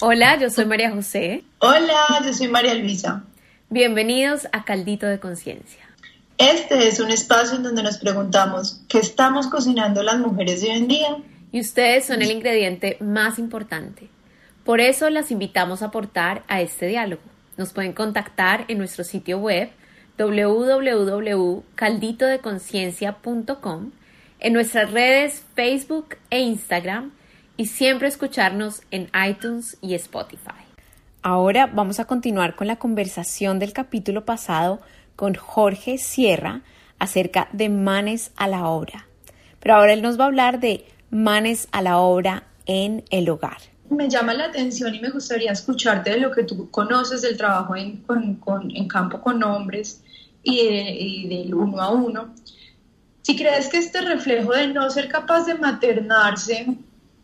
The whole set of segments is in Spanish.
Hola, yo soy María José. Hola, yo soy María Luisa. Bienvenidos a Caldito de Conciencia. Este es un espacio en donde nos preguntamos qué estamos cocinando las mujeres de hoy en día. Y ustedes son el ingrediente más importante. Por eso las invitamos a aportar a este diálogo. Nos pueden contactar en nuestro sitio web www.calditodeconciencia.com, en nuestras redes Facebook e Instagram y siempre escucharnos en iTunes y Spotify. Ahora vamos a continuar con la conversación del capítulo pasado con Jorge Sierra acerca de manes a la obra. Pero ahora él nos va a hablar de manes a la obra en el hogar. Me llama la atención y me gustaría escucharte de lo que tú conoces del trabajo en, en campo con hombres y, y del uno a uno. Si crees que este reflejo de no ser capaz de maternarse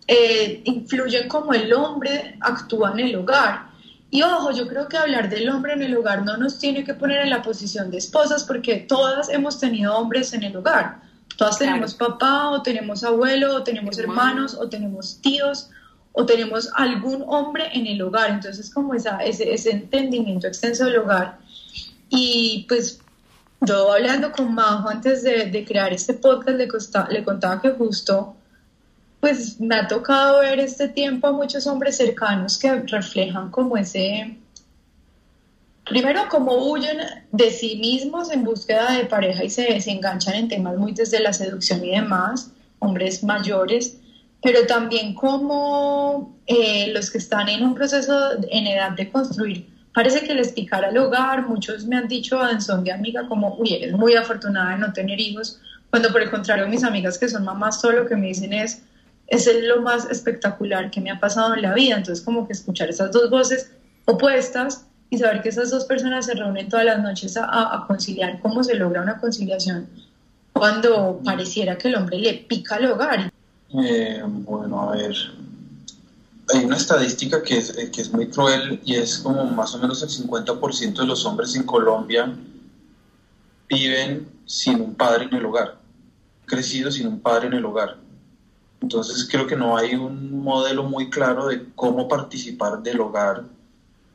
eh, influyen como el hombre actúa en el hogar. Y ojo, yo creo que hablar del hombre en el hogar no nos tiene que poner en la posición de esposas porque todas hemos tenido hombres en el hogar. Todas tenemos papá o tenemos abuelo o tenemos hermanos o tenemos tíos o tenemos algún hombre en el hogar. Entonces como esa, ese, ese entendimiento extenso del hogar. Y pues yo hablando con Majo antes de, de crear este podcast le, le contaba que justo pues me ha tocado ver este tiempo a muchos hombres cercanos que reflejan como ese, primero como huyen de sí mismos en búsqueda de pareja y se, se enganchan en temas muy desde la seducción y demás, hombres mayores, pero también como eh, los que están en un proceso en edad de construir, parece que les picara el hogar, muchos me han dicho en son de amiga como, uy, eres muy afortunada de no tener hijos, cuando por el contrario mis amigas que son mamás solo que me dicen es, es lo más espectacular que me ha pasado en la vida. Entonces, como que escuchar esas dos voces opuestas y saber que esas dos personas se reúnen todas las noches a, conciliar, cómo se logra una conciliación cuando pareciera que el hombre le pica al hogar. Eh, bueno, a ver, hay una estadística que es, que es muy cruel y es como más o menos el 50% de los hombres en Colombia viven sin un padre en el hogar, crecidos sin un padre en el hogar. Entonces creo que no hay un modelo muy claro de cómo participar del hogar,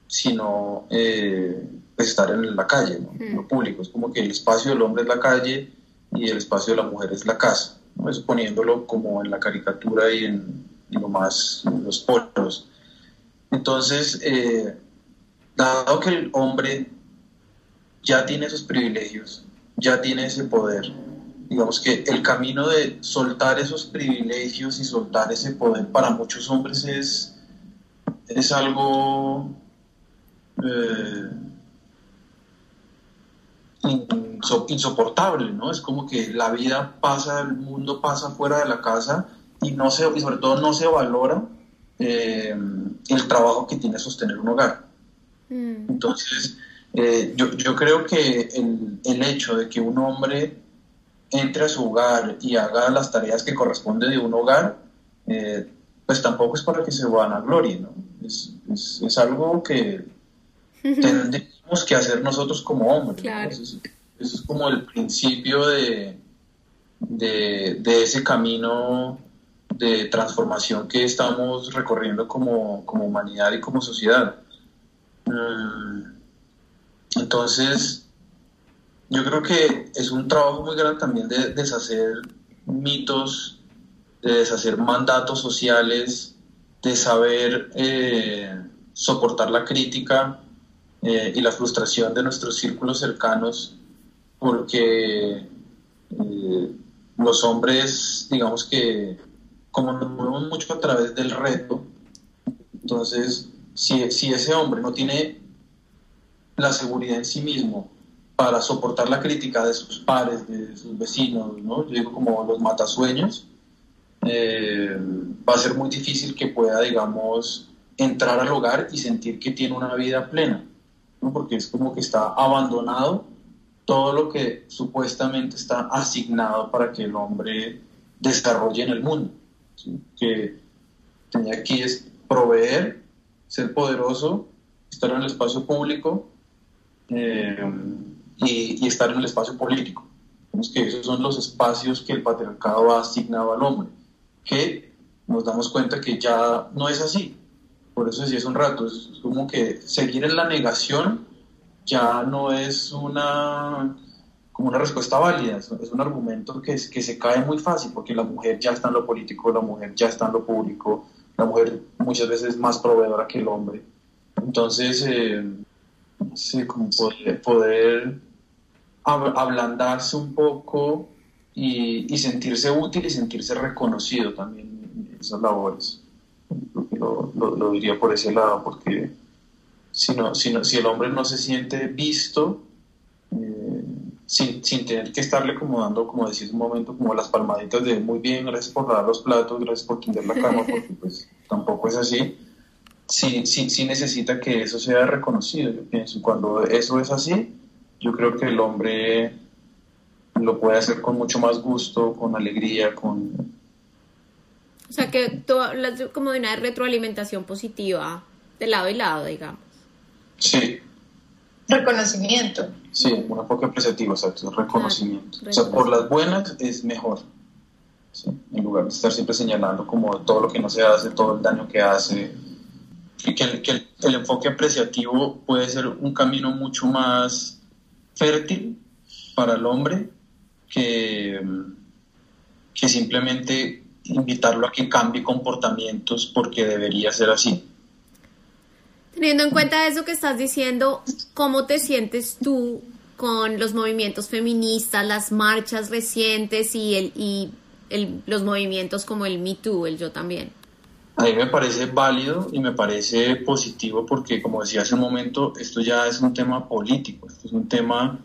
sino eh, pues, estar en la calle, ¿no? en lo público. Es como que el espacio del hombre es la calle y el espacio de la mujer es la casa, ¿no? eso poniéndolo como en la caricatura y en, lo más en los polos. Entonces, eh, dado que el hombre ya tiene esos privilegios, ya tiene ese poder, digamos que el camino de soltar esos privilegios y soltar ese poder para muchos hombres es, es algo eh, insoportable, ¿no? Es como que la vida pasa, el mundo pasa fuera de la casa y, no se, y sobre todo no se valora eh, el trabajo que tiene sostener un hogar. Mm. Entonces, eh, yo, yo, creo que el, el hecho de que un hombre entre a su hogar y haga las tareas que corresponden de un hogar, eh, pues tampoco es para que se van a gloria, ¿no? Es, es, algo que tendríamos que hacer nosotros como hombres. Eso, es, como el principio de, de, ese camino de transformación que estamos recorriendo como, como humanidad y como sociedad. Mm, entonces, yo creo que es un trabajo muy grande también de deshacer mitos, de deshacer mandatos sociales, de saber eh, soportar la crítica eh, y la frustración de nuestros círculos cercanos, porque eh, los hombres, digamos que como nos movemos mucho a través del reto, entonces si, si ese hombre no tiene la seguridad en sí mismo, para soportar la crítica de sus pares, de sus vecinos, ¿no? Yo digo como los matasueños, eh, va a ser muy difícil que pueda, digamos, entrar al hogar y sentir que tiene una vida plena, ¿no? porque es como que está abandonado todo lo que supuestamente está asignado para que el hombre desarrolle en el mundo, que tenía que es proveer, ser poderoso, estar en el espacio público, eh, y, estar en el espacio político. que esos son los espacios que el patriarcado ha asignado al hombre, que nos damos cuenta que ya no es así, por eso decía hace un rato, es como que seguir en la negación ya no es una como una respuesta válida, es un argumento que, que se cae muy fácil porque la mujer ya está en lo político, la mujer ya está en lo público, la mujer muchas veces es más proveedora que el hombre. Entonces, eh, sí, como poder, poder ablandarse un poco y, sentirse útil y sentirse reconocido también en esas labores. Lo, diría por ese lado, porque si, no, si, si el hombre no se siente visto, eh, sin, sin, tener que estarle como dando, como decís un momento, como las palmaditas de muy bien, gracias por lavar los platos, gracias por tender la cama, porque pues tampoco es así. Sí, sí, sí necesita que eso sea reconocido, yo pienso. Cuando eso es así, yo creo que el hombre lo puede hacer con mucho más gusto, con alegría, con... O sea, que tú hablas como de una retroalimentación positiva de lado y lado, digamos. Sí. Reconocimiento. Sí, un enfoque apreciativo, exacto, reconocimiento. o sea, por las buenas es mejor. En lugar de estar siempre señalando como todo lo que no se hace, todo el daño que hace. Y que, el, que el enfoque apreciativo puede ser un camino mucho más fértil para el hombre que, que simplemente invitarlo a que cambie comportamientos porque debería ser así. Teniendo en cuenta eso que estás diciendo, ¿cómo te sientes tú con los movimientos feministas, las marchas recientes y, el, y el, los movimientos como el Me Too, el Yo también? A mí me parece válido y me parece positivo porque, como decía hace un momento, esto ya es un tema político, esto es un tema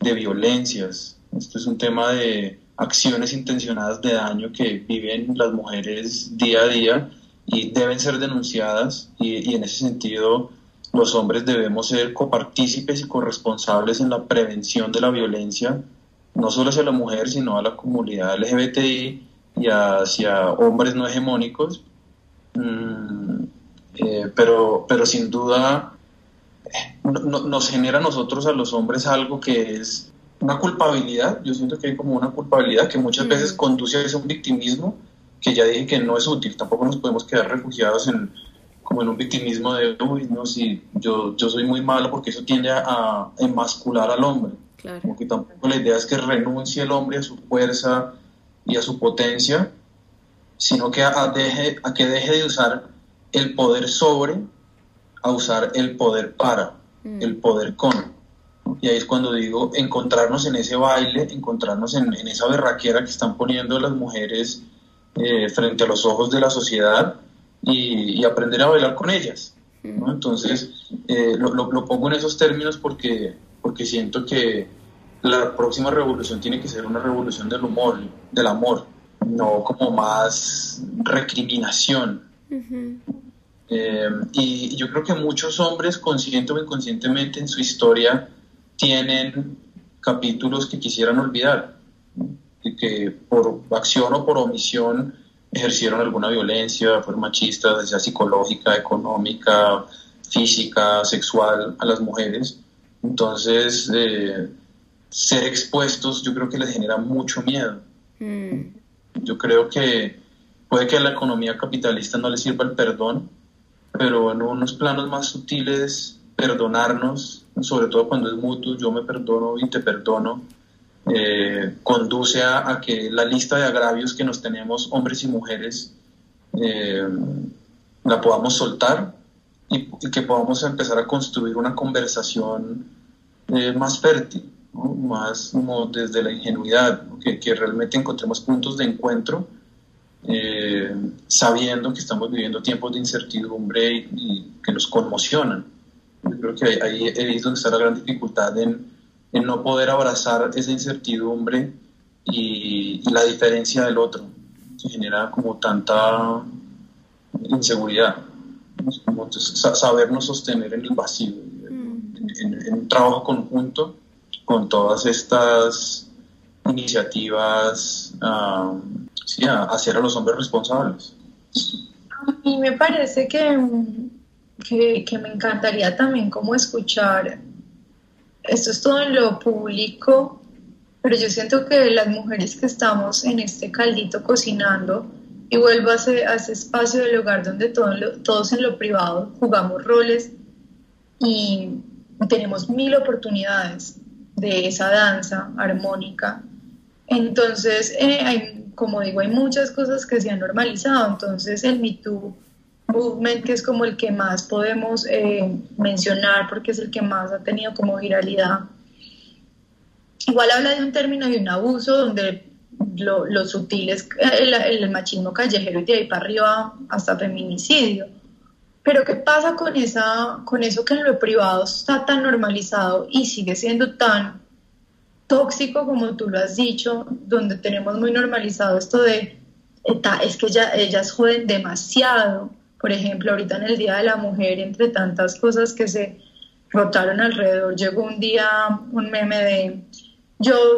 de violencias, esto es un tema de acciones intencionadas de daño que viven las mujeres día a día y deben ser denunciadas y, en ese sentido los hombres debemos ser copartícipes y corresponsables en la prevención de la violencia, no solo hacia la mujer, sino a la comunidad LGBTI y hacia hombres no hegemónicos. Mm, eh, pero, pero sin duda eh, nos genera a nosotros, a los hombres, algo que es una culpabilidad, yo siento que hay como una culpabilidad que muchas veces conduce a ese un victimismo que ya dije que no es útil, tampoco nos podemos quedar refugiados en como en un victimismo de, uy, no, si yo, yo soy muy malo porque eso tiende a, emascular al hombre. Claro. Como que tampoco la idea es que renuncie el hombre a su fuerza y a su potencia, sino que a, deje, a que deje de usar el poder sobre a usar el poder para, mm. el poder con. Y ahí es cuando digo encontrarnos en ese baile, encontrarnos en, esa berraquera que están poniendo las mujeres eh, frente a los ojos de la sociedad y, aprender a bailar con ellas. Entonces, eh, lo, lo, pongo en esos términos porque, porque siento que la próxima revolución tiene que ser una revolución del humor, del amor, no como más recriminación. Eh, y yo creo que muchos hombres, consciente o inconscientemente en su historia, tienen capítulos que quisieran olvidar, y que por acción o por omisión ejercieron alguna violencia, fueron machistas, sea psicológica, económica, física, sexual a las mujeres. Entonces, eh, ser expuestos yo creo que les genera mucho miedo. Mm. Yo creo que puede que a la economía capitalista no le sirva el perdón, pero en unos planos más sutiles, perdonarnos sobre todo cuando es mutuo, yo me perdono y te perdono, eh, conduce a, que la lista de agravios que nos tenemos hombres y mujeres eh, la podamos soltar y, que podamos empezar a construir una conversación eh, más fértil, más como desde la ingenuidad, que, realmente encontremos puntos de encuentro. sabiendo que estamos viviendo tiempos de incertidumbre y que nos conmocionan. Yo creo que ahí, es donde está la gran dificultad en, en no poder abrazar esa incertidumbre y, la diferencia del otro, que genera como tanta inseguridad. Como sabernos sostener en el vacío, en, un trabajo conjunto con todas estas iniciativas a hacer a los hombres responsables. Y me parece que que, me encantaría también como escuchar, esto es todo en lo público, pero yo siento que las mujeres que estamos en este caldito cocinando, y vuelvo a ese, espacio del hogar donde todos en lo privado jugamos roles y tenemos mil oportunidades de esa danza armónica. Entonces, eh, como digo, hay muchas cosas que se han normalizado. Entonces, el Me Too Movement, que es como el que más podemos eh, mencionar porque es el que más ha tenido como viralidad, igual habla de un término de un abuso donde lo, lo sutil es el, el, machismo callejero y de ahí para arriba hasta feminicidio. Pero ¿qué pasa con, esa, con eso que en lo privado está tan normalizado y sigue siendo tan tóxico como tú lo has dicho, donde tenemos muy normalizado esto de, es que ellas joden demasiado. Por ejemplo, ahorita en el Día de la Mujer, entre tantas cosas que se rotaron alrededor, llegó un día un meme de yo,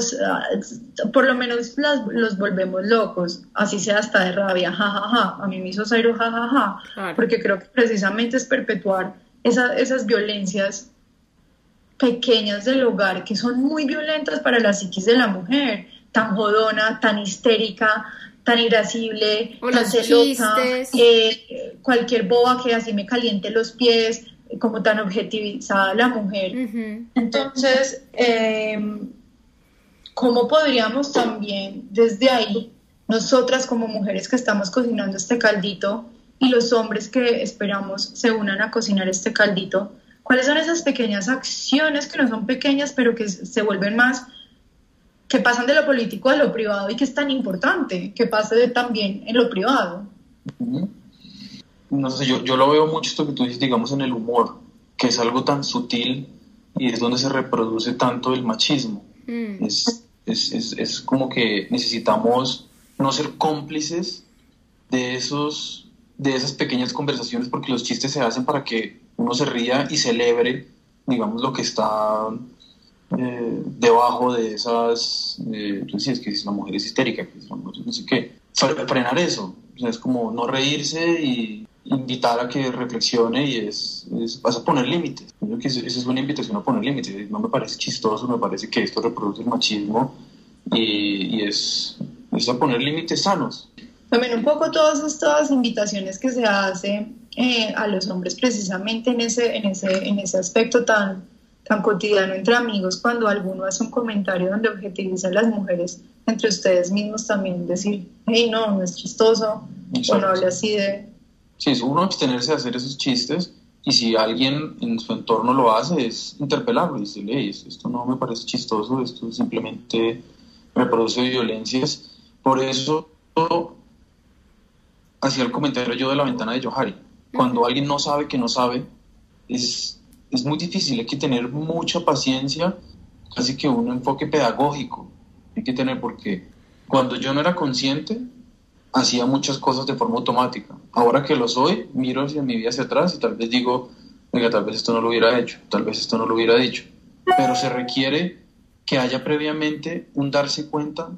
por lo menos los volvemos locos, así sea hasta de rabia, jajaja, a mí me hizo Zairo jajaja, porque creo que precisamente es perpetuar esas violencias pequeñas del hogar que son muy violentas para la psiquis de la mujer, tan jodona, tan histérica, tan irascible, tan celosa, eh, cualquier boba que así me caliente los pies, como tan objetivizada la mujer. Entonces, eh, ¿cómo podríamos también desde ahí, nosotras como mujeres que estamos cocinando este caldito y los hombres que esperamos se unan a cocinar este caldito, cuáles son esas pequeñas acciones que no son pequeñas pero que se vuelven más, que pasan de lo político a lo privado y que es tan importante que pase también en lo privado? No sé, yo, yo lo veo mucho esto que tú dices, digamos, en el humor, que es algo tan sutil y es donde se reproduce tanto el machismo. Mm. Es, es, es, es, como que necesitamos no ser cómplices de, esos, de esas pequeñas conversaciones porque los chistes se hacen para que uno se ría y celebre, digamos, lo que está eh, debajo de esas, eh, tú decías que si la mujer es histérica, que no sé qué, frenar eso, es como no reírse y invitar a que reflexione y es, vas a poner límites. Creo que esa es una invitación a poner límites. No me parece chistoso, me parece que esto reproduce el machismo y, y es, es, a poner límites sanos. También un poco todas estas invitaciones que se hacen eh, a los hombres precisamente en ese, en ese, en ese aspecto tan, tan cotidiano entre amigos, cuando alguno hace un comentario donde objetiviza a las mujeres, entre ustedes mismos también decir, hey, no, no es chistoso, o no hable así de, sí, es uno abstenerse de hacer esos chistes y si alguien en su entorno lo hace es interpelarlo y decirle, esto no me parece chistoso, esto simplemente reproduce violencias. Por eso hacía el comentario yo de la ventana de Johari. Cuando alguien no sabe que no sabe, es, es muy difícil, hay que tener mucha paciencia, así que un enfoque pedagógico hay que tener porque cuando yo no era consciente, hacía muchas cosas de forma automática. Ahora que lo soy, miro hacia mi vida hacia atrás y tal vez digo, oiga, tal vez esto no lo hubiera hecho, tal vez esto no lo hubiera dicho. Pero se requiere que haya previamente un darse cuenta,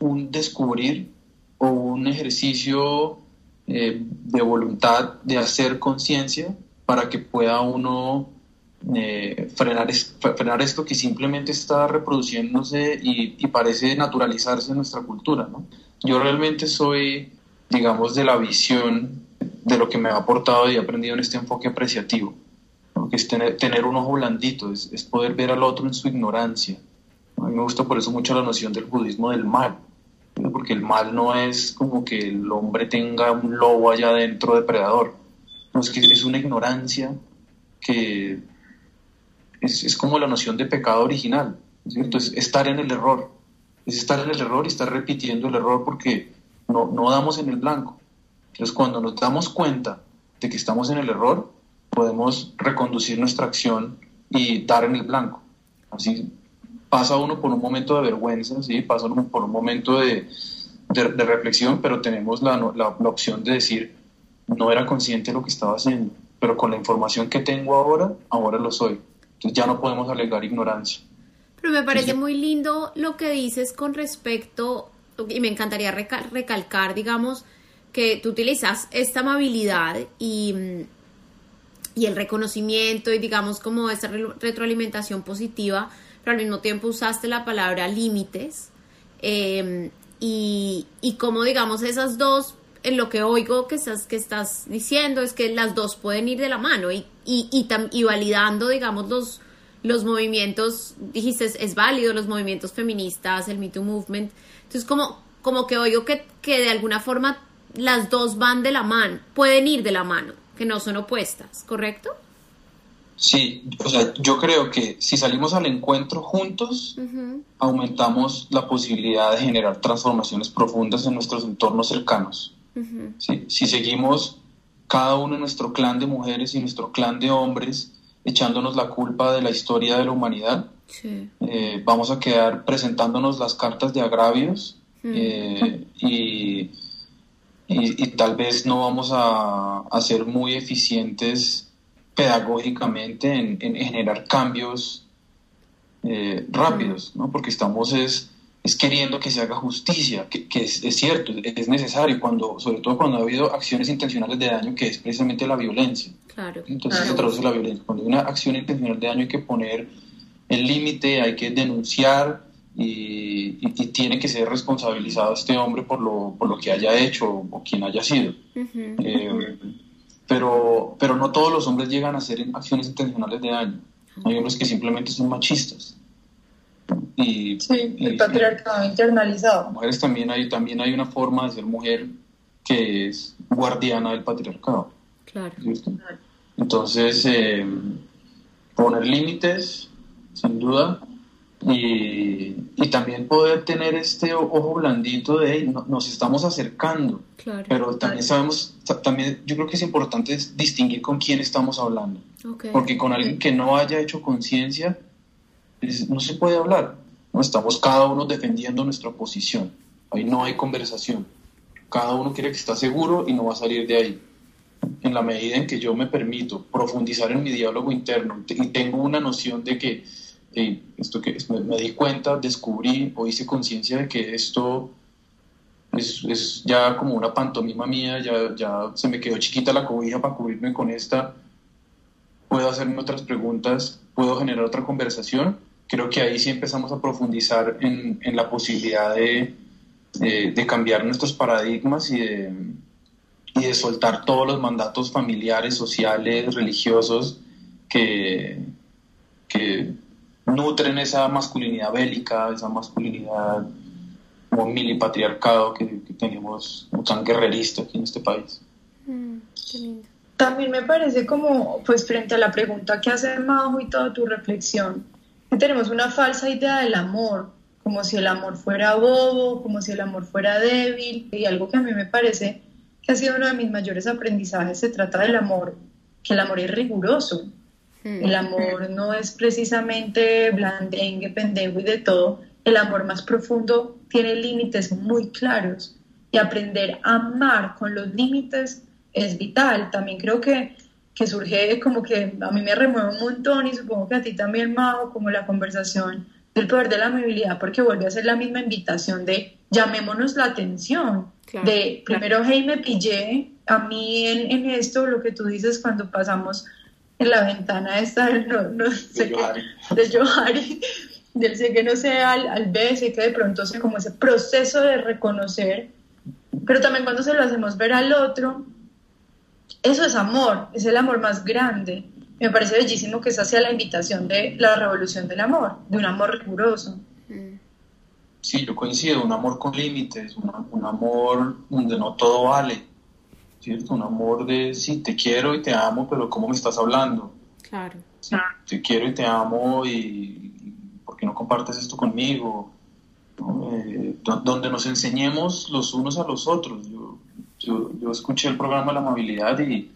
un descubrir o un ejercicio eh, de voluntad de hacer conciencia para que pueda uno eh, frenar, esto que simplemente está reproduciéndose y, parece naturalizarse en nuestra cultura. ¿no? Yo realmente soy, digamos, de la visión de lo que me ha aportado y he aprendido en este enfoque apreciativo, que es tener, un ojo blandito, es, es, poder ver al otro en su ignorancia. A mí me gusta por eso mucho la noción del budismo del mal, porque el mal no es como que el hombre tenga un lobo allá adentro depredador, no, es que es una ignorancia que es, es como la noción de pecado original, ¿cierto? es estar en el error es estar en el error y estar repitiendo el error porque no, no damos en el blanco. Entonces, cuando nos damos cuenta de que estamos en el error, podemos reconducir nuestra acción y dar en el blanco. Así pasa uno por un momento de vergüenza, ¿sí? pasa uno por un momento de, de, reflexión, pero tenemos la, la, la, opción de decir, no era consciente de lo que estaba haciendo, pero con la información que tengo ahora, ahora lo soy. Entonces ya no podemos alegar ignorancia. Pero me parece muy lindo lo que dices con respecto, y me encantaría recalcar, digamos, que tú utilizas esta amabilidad y, y el reconocimiento y digamos como esa retroalimentación positiva, pero al mismo tiempo usaste la palabra límites em, y, y como digamos esas dos en lo que oigo que estás, que estás diciendo es que las dos pueden ir de la mano y, y, y, y validando, digamos, los, los movimientos, dijiste, es, válido, los movimientos feministas, el Me Too Movement. Entonces, como, como que oigo que, que de alguna forma las dos van de la mano, pueden ir de la mano, que no son opuestas, ¿correcto? Sí, o sea, yo creo que si salimos al encuentro juntos, aumentamos la posibilidad de generar transformaciones profundas en nuestros entornos cercanos. Si seguimos cada uno nuestro clan de mujeres y nuestro clan de hombres echándonos la culpa de la historia de la humanidad, eh, vamos a quedar presentándonos las cartas de agravios eh, y, y, tal vez no vamos a, a ser muy eficientes pedagógicamente en, generar cambios eh, rápidos, ¿no? porque estamos es, es, queriendo que se haga justicia, que, es, cierto, es necesario, cuando, sobre todo cuando ha habido acciones intencionales de daño, que es precisamente la violencia. Claro. Entonces se traduce la violencia. Cuando hay una acción intencional de daño hay que poner el límite, hay que denunciar y, tiene que ser responsabilizado este hombre por lo, por lo que haya hecho o, quien haya sido pero, pero no todos los hombres llegan a hacer acciones intencionales de daño. Hay hombres que simplemente son machistas. Y, sí, el patriarcado internalizado. Mujeres también hay, también hay una forma de ser mujer que es guardiana del patriarcado. Claro. Entonces, eh, poner límites, sin duda, y, y, también poder tener este ojo blandito de nos estamos acercando, pero también sabemos, también yo creo que es importante distinguir con quién estamos hablando, porque con alguien que no haya hecho conciencia no se puede hablar, no estamos cada uno defendiendo nuestra posición, ahí no hay conversación, cada uno quiere que está seguro y no va a salir de ahí. En la medida en que yo me permito profundizar en mi diálogo interno y tengo una noción de que esto que me, di cuenta, descubrí o hice conciencia de que esto es, ya como una pantomima mía, ya, ya se me quedó chiquita la cobija para cubrirme con esta, puedo hacerme otras preguntas, puedo generar otra conversación. Creo que ahí sí empezamos a profundizar en, en la posibilidad de, de, cambiar nuestros paradigmas y de, y de soltar todos los mandatos familiares, sociales, religiosos que, que nutren esa masculinidad bélica, esa masculinidad como milipatriarcado que, que tenemos tan guerrerista aquí en este país. Mm, También me parece como, pues frente a la pregunta que hace Majo y toda tu reflexión, tenemos una falsa idea del amor, como si el amor fuera bobo, como si el amor fuera débil, y algo que a mí me parece que ha sido uno de mis mayores aprendizajes, se trata del amor, que el amor es riguroso, el mm. amor no es precisamente blandengue, pendejo y de todo. El amor más profundo tiene límites muy claros y aprender a amar con los límites es vital. También creo que, que surge como que a mí me remueve un montón y supongo que a ti también, Majo, como la conversación del poder de la amabilidad, porque vuelve a ser la misma invitación de llamémonos la atención. de primero, hey, me pillé a mí en, en esto, lo que tú dices cuando pasamos en la ventana esta del no, no sé qué, del Johari, del sé que no sé al, al B, sé que de pronto sé como ese proceso de reconocer, pero también cuando se lo hacemos ver al otro, eso es amor, es el amor más grande. Me parece bellísimo que esa sea la invitación de la revolución del amor, de un amor riguroso. Sí, yo coincido, un amor con límites, un, un amor donde no todo vale, ¿cierto? Un amor de, sí, te quiero y te amo, pero ¿cómo me estás hablando? Claro. te quiero y te amo y, ¿por qué no compartes esto conmigo? Eh, donde nos enseñemos los unos a los otros. Yo, yo, escuché el programa La Amabilidad y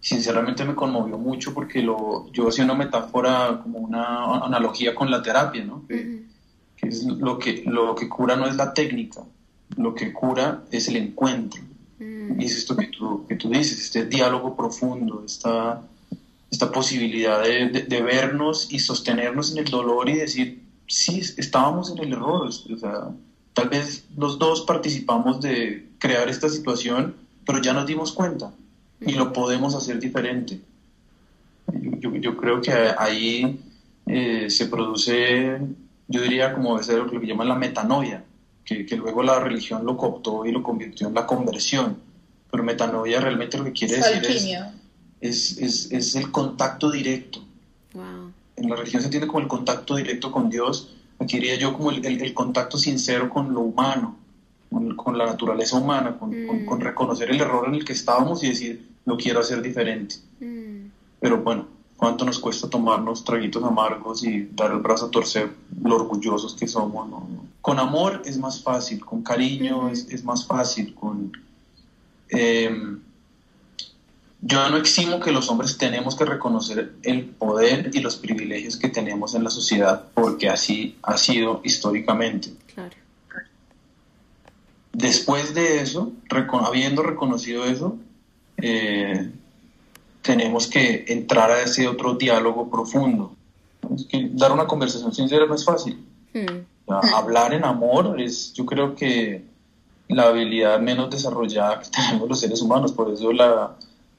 sinceramente me conmovió mucho porque lo, yo hacía una metáfora, como una analogía con la terapia, ¿no? Que, es lo que, lo que cura no es la técnica, lo que cura es el encuentro. Mm. Y es esto que tú, que tú dices, este diálogo profundo, esta, esta posibilidad de, de, vernos y sostenernos en el dolor y decir, sí, estábamos en el error. O sea, tal vez los dos participamos de crear esta situación, pero ya nos dimos cuenta y lo podemos hacer diferente. Yo, yo creo que ahí eh, se produce, yo diría como ser lo que llaman la metanoia, que, que, luego la religión lo cooptó y lo convirtió en la conversión. Pero metanoia realmente lo que quiere decir es, es, es, el contacto directo. En la religión se entiende como el contacto directo con Dios, aquí diría yo como el, el, contacto sincero con lo humano, con, la naturaleza humana, con, con, mm. reconocer el error en el que estábamos y decir, lo quiero hacer diferente. Mm. Pero bueno, ¿cuánto nos cuesta tomarnos traguitos amargos y dar el brazo a torcer lo orgullosos que somos? Con amor es más fácil, con cariño es, es, más fácil, con... Eh, yo no eximo que los hombres tenemos que reconocer el poder y los privilegios que tenemos en la sociedad, porque así ha sido históricamente. Después de eso, habiendo reconocido eso, eh, tenemos que entrar a ese otro diálogo profundo. dar una conversación sincera no es fácil. Hmm. Hablar en amor es, yo creo que la habilidad menos desarrollada que tenemos los seres humanos, por eso la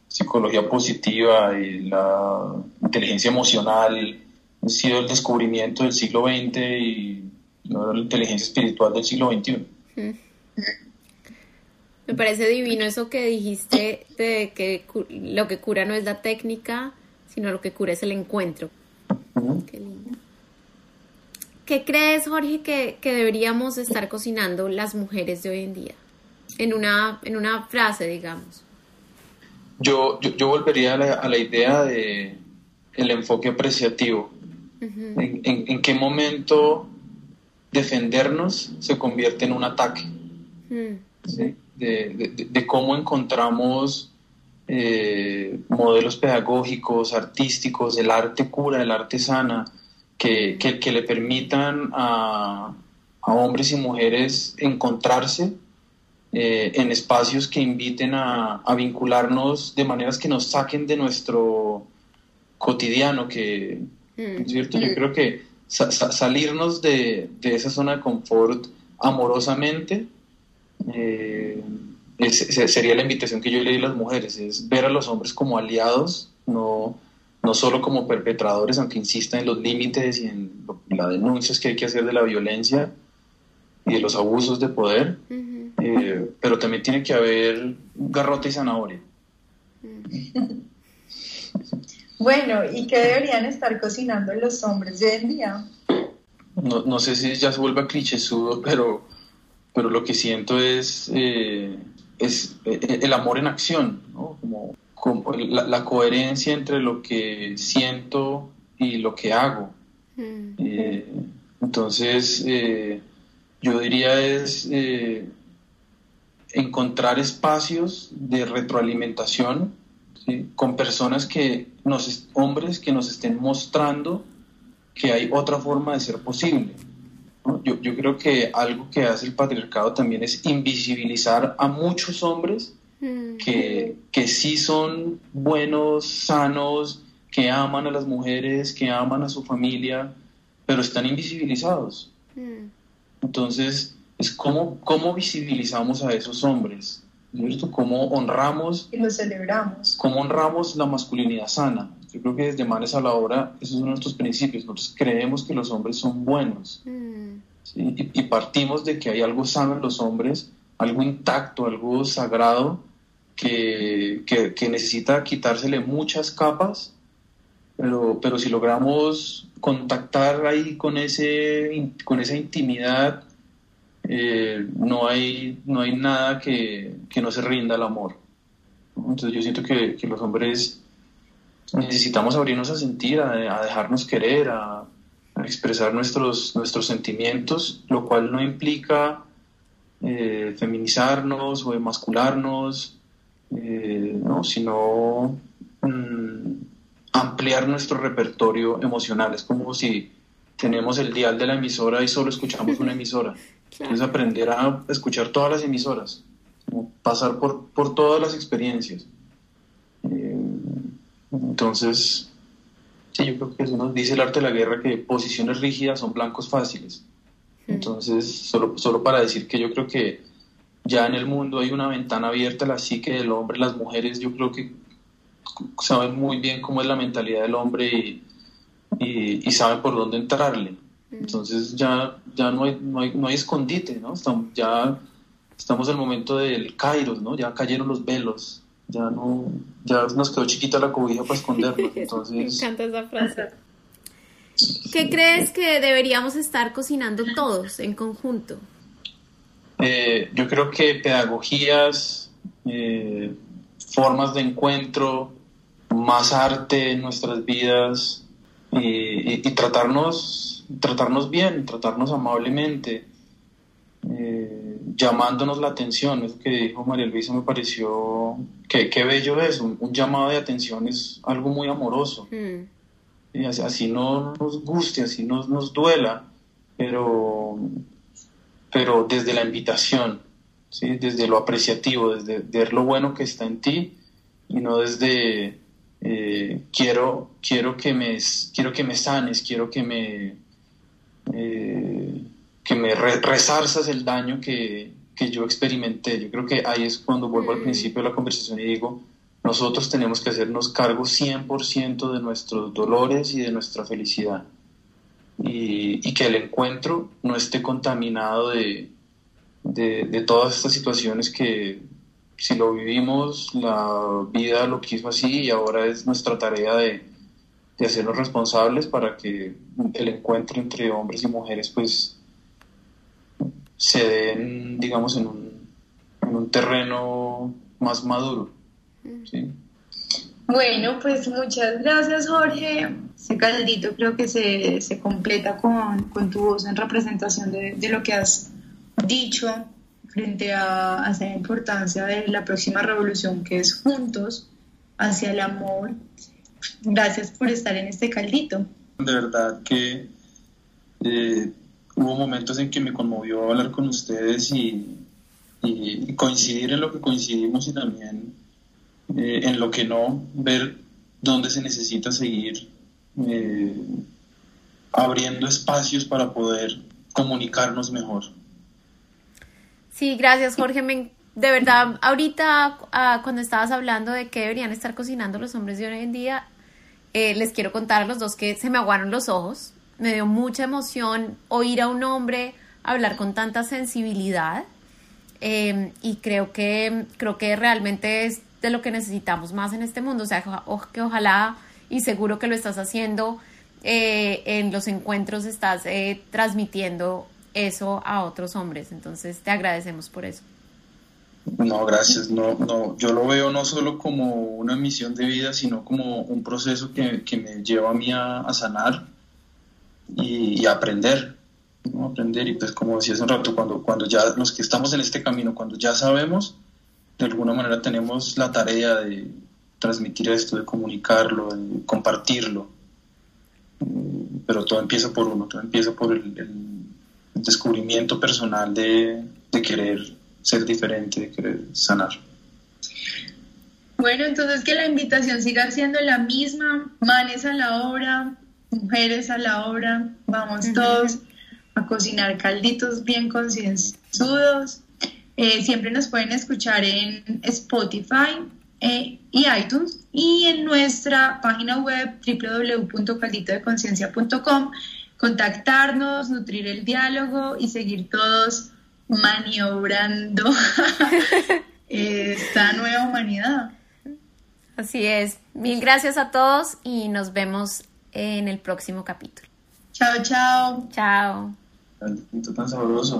psicología positiva y la inteligencia emocional ha sido el descubrimiento del siglo XX y la inteligencia espiritual del siglo XXI. Me parece divino eso que dijiste de que lo que cura no es la técnica, sino lo que cura es el encuentro. Qué lindo. ¿Qué crees, Jorge, que, que, deberíamos estar cocinando las mujeres de hoy en día? En una, en una frase, digamos. Yo, yo, volvería a la, idea de el enfoque apreciativo. en, qué momento defendernos se convierte en un ataque? De, cómo encontramos eh, modelos pedagógicos, artísticos, el arte cura, el arte sana, que, que, le permitan a, a, hombres y mujeres encontrarse eh, en espacios que inviten a, vincularnos de maneras que nos saquen de nuestro cotidiano, que mm. ¿cierto? yo creo que salirnos de, esa zona de confort amorosamente eh, sería la invitación que yo le di a las mujeres, es ver a los hombres como aliados, no, no solo como perpetradores, aunque insista en los límites y en las denuncias que hay que hacer de la violencia y de los abusos de poder, eh, pero también tiene que haber garrote y zanahoria. Bueno, ¿y qué deberían estar cocinando los hombres de hoy en día? No, no sé si ya se vuelve clichésudo, pero, pero lo que siento es, eh, es eh, el amor en acción, ¿no? como, como la, coherencia entre lo que siento y lo que hago. Mm. entonces, yo diría es encontrar espacios de retroalimentación con personas que nos, hombres que nos estén mostrando que hay otra forma de ser posible. Yo, yo, creo que algo que hace el patriarcado también es invisibilizar a muchos hombres mm. que, que sí son buenos, sanos, que aman a las mujeres, que aman a su familia, pero están invisibilizados. Mm. Entonces, es cómo, cómo visibilizamos a esos hombres, ¿cierto? Cómo honramos. Y los celebramos. Cómo honramos la masculinidad sana. Yo creo que desde Manes a la Hora, esos son nuestros principios. Nosotros creemos que los hombres son buenos. Mm. Y, partimos de que hay algo sano en los hombres, algo intacto, algo sagrado, que, que, que necesita quitársele muchas capas, pero, pero si logramos contactar ahí con, ese, con esa intimidad eh, no, hay, no hay nada que, no se rinda al amor. Entonces yo siento que, los hombres necesitamos abrirnos a sentir, a, dejarnos querer, a, expresar nuestros, nuestros sentimientos, lo cual no implica eh, feminizarnos o emascularnos, eh, sino mm, ampliar nuestro repertorio emocional. Es como si tenemos el dial de la emisora y solo escuchamos una emisora. Es aprender a escuchar todas las emisoras, pasar por, por todas las experiencias. Eh, entonces, sí, yo creo que eso nos dice el arte de la guerra que posiciones rígidas son blancos fáciles. Hmm. Entonces, solo, solo para decir que yo creo que ya en el mundo hay una ventana abierta a la psique del hombre, las mujeres yo creo que saben muy bien cómo es la mentalidad del hombre y, y saben por dónde entrarle. Entonces ya, ya no, hay, no, hay, no hay escondite, ¿no? ya estamos en el momento del Kairos, ¿no? Ya cayeron los velos, ya no, ya nos quedó chiquita la cobija para escondernos, entonces... Me encanta esa frase. ¿Qué crees que deberíamos estar cocinando todos en conjunto? Eh, yo creo que pedagogías, eh, formas de encuentro, más arte en nuestras vidas y, tratarnos, tratarnos bien, tratarnos amablemente, eh, llamándonos la atención. Eso que dijo María Luisa me pareció que, qué bello es, un, llamado de atención es algo muy amoroso. Mm. Y así, no nos guste, así no nos duela, pero pero desde la invitación, ¿sí? desde lo apreciativo, desde ver lo bueno que está en ti y no desde eh, quiero, quiero, que me, quiero que me sanes, quiero que me, eh, que me resarzas el daño que, que yo experimenté. Yo creo que ahí es cuando vuelvo al principio de la conversación y digo, nosotros tenemos que hacernos cargo 100% de nuestros dolores y de nuestra felicidad y, que el encuentro no esté contaminado de, de, todas estas situaciones que si lo vivimos, la vida lo quiso así y ahora es nuestra tarea de, de hacernos responsables para que el encuentro entre hombres y mujeres pues se den, digamos, en un, en un terreno más maduro. ¿sí? Bueno, pues muchas gracias Jorge. Ese caldito creo que se, se completa con, con, tu voz en representación de, de, lo que has dicho frente a, a la importancia de la próxima revolución que es juntos hacia el amor. Gracias por estar en este caldito. De verdad que eh, hubo momentos en que me conmovió hablar con ustedes y, coincidir en lo que coincidimos y también eh, en lo que no, ver dónde se necesita seguir eh, abriendo espacios para poder comunicarnos mejor. Sí, gracias Jorge. de verdad, ahorita ah, cuando estabas hablando de qué deberían estar cocinando los hombres de hoy en día, eh, les quiero contar a los dos que se me aguaron los ojos. Me dio mucha emoción oír a un hombre hablar con tanta sensibilidad. y creo que, creo que realmente es de lo que necesitamos más en este mundo. O sea, que ojalá y seguro que lo estás haciendo eh, en los encuentros, estás eh, transmitiendo eso a otros hombres. Entonces, te agradecemos por eso. No, gracias. No, no, yo lo veo no solo como una misión de vida, sino como un proceso que, que me lleva a mí a, sanar y, aprender. Aprender. Y pues como decía hace un rato, cuando, cuando ya los que estamos en este camino, cuando ya sabemos, de alguna manera tenemos la tarea de transmitir esto, de comunicarlo, de compartirlo. Pero todo empieza por uno, todo empieza por el, descubrimiento personal de, de querer ser diferente, de querer sanar. Bueno, entonces que la invitación siga siendo la misma, manes a la obra, mujeres a la obra, vamos todos a cocinar calditos bien concienzudos, eh, siempre nos pueden escuchar en Spotify eh, y iTunes y en nuestra página web www.calditodeconciencia.com contactarnos, nutrir el diálogo y seguir todos maniobrando esta nueva humanidad. Así es. Mil gracias a todos y nos vemos en el próximo capítulo. Chao, chao. Chao. Tan sabroso.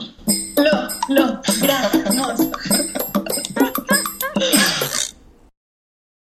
Lo, lo, gracias.